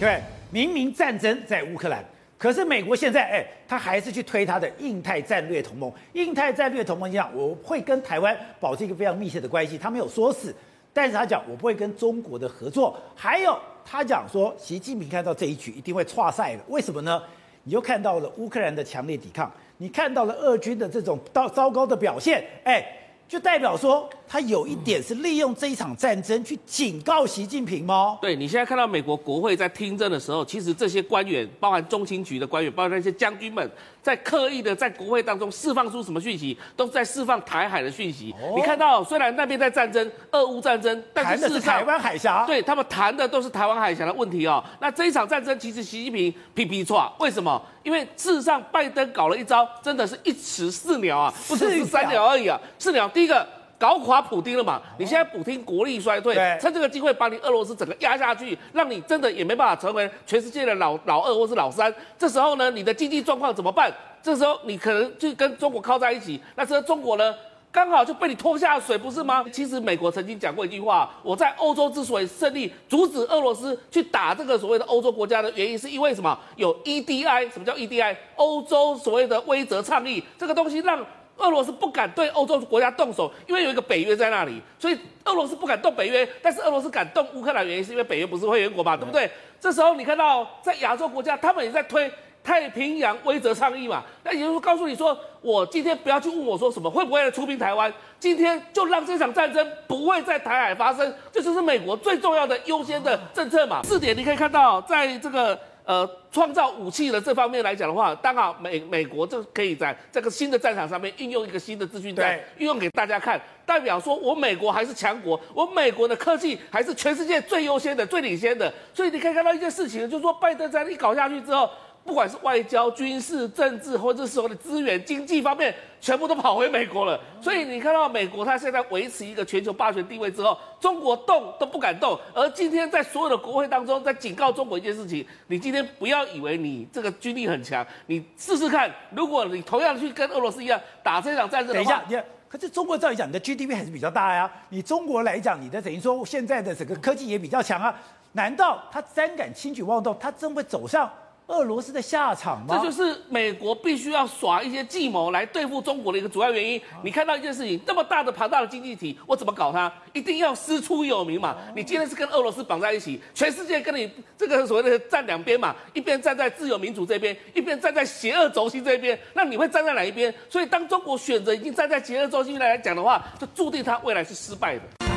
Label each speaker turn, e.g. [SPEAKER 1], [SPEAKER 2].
[SPEAKER 1] 对，明明战争在乌克兰，可是美国现在哎，他还是去推他的印太战略同盟。印太战略同盟一样，我会跟台湾保持一个非常密切的关系。他没有说死，但是他讲我不会跟中国的合作。还有他讲说，习近平看到这一局一定会挫赛的。为什么呢？你又看到了乌克兰的强烈抵抗，你看到了俄军的这种到糟糕的表现，哎。就代表说，他有一点是利用这一场战争去警告习近平吗？
[SPEAKER 2] 对，你现在看到美国国会在听证的时候，其实这些官员，包含中情局的官员，包括那些将军们，在刻意的在国会当中释放出什么讯息，都在释放台海的讯息。哦、你看到，虽然那边在战争，俄乌战争，但是，是
[SPEAKER 1] 台湾海峡，
[SPEAKER 2] 对他们谈的都是台湾海峡的问题哦。那这一场战争，其实习近平皮皮剉，为什么？因为事实上，拜登搞了一招，真的是一石四鸟啊，不是是三鸟而已啊，四鸟。第一个搞垮普丁了嘛，你现在普丁国力衰退，趁这个机会把你俄罗斯整个压下去，让你真的也没办法成为全世界的老老二或是老三。这时候呢，你的经济状况怎么办？这时候你可能就跟中国靠在一起，那这个中国呢？刚好就被你拖下水，不是吗？其实美国曾经讲过一句话：我在欧洲之所以胜利，阻止俄罗斯去打这个所谓的欧洲国家的原因，是因为什么？有 EDI，什么叫 EDI？欧洲所谓的威则倡议，这个东西让俄罗斯不敢对欧洲国家动手，因为有一个北约在那里，所以俄罗斯不敢动北约，但是俄罗斯敢动乌克兰，原因是因为北约不是会员国嘛，对不对？这时候你看到在亚洲国家，他们也在推。太平洋规则倡议嘛，那也就是告诉你说，我今天不要去问我说什么会不会出兵台湾，今天就让这场战争不会在台海发生，这就是美国最重要的优先的政策嘛。四点你可以看到，在这个呃创造武器的这方面来讲的话，刚好美美国就可以在这个新的战场上面运用一个新的资讯战，运用给大家看，代表说我美国还是强国，我美国的科技还是全世界最优先的、最领先的。所以你可以看到一件事情，就是说拜登在一搞下去之后。不管是外交、军事、政治，或者是所谓的资源、经济方面，全部都跑回美国了。所以你看到美国，它现在维持一个全球霸权地位之后，中国动都不敢动。而今天在所有的国会当中，在警告中国一件事情：你今天不要以为你这个军力很强，你试试看，如果你同样去跟俄罗斯一样打这场战争的话，等一下，你
[SPEAKER 1] 可是中国照理讲，你的 GDP 还是比较大呀。你中国来讲，你的等于说现在的整个科技也比较强啊。难道他胆敢轻举妄动？他真会走上？俄罗斯的下场吗？
[SPEAKER 2] 这就是美国必须要耍一些计谋来对付中国的一个主要原因。你看到一件事情，这么大的庞大的经济体，我怎么搞它？一定要师出有名嘛。你今天是跟俄罗斯绑在一起，全世界跟你这个所谓的站两边嘛，一边站在自由民主这边，一边站在邪恶轴心这边。那你会站在哪一边？所以当中国选择已经站在邪恶轴心来讲的话，就注定它未来是失败的。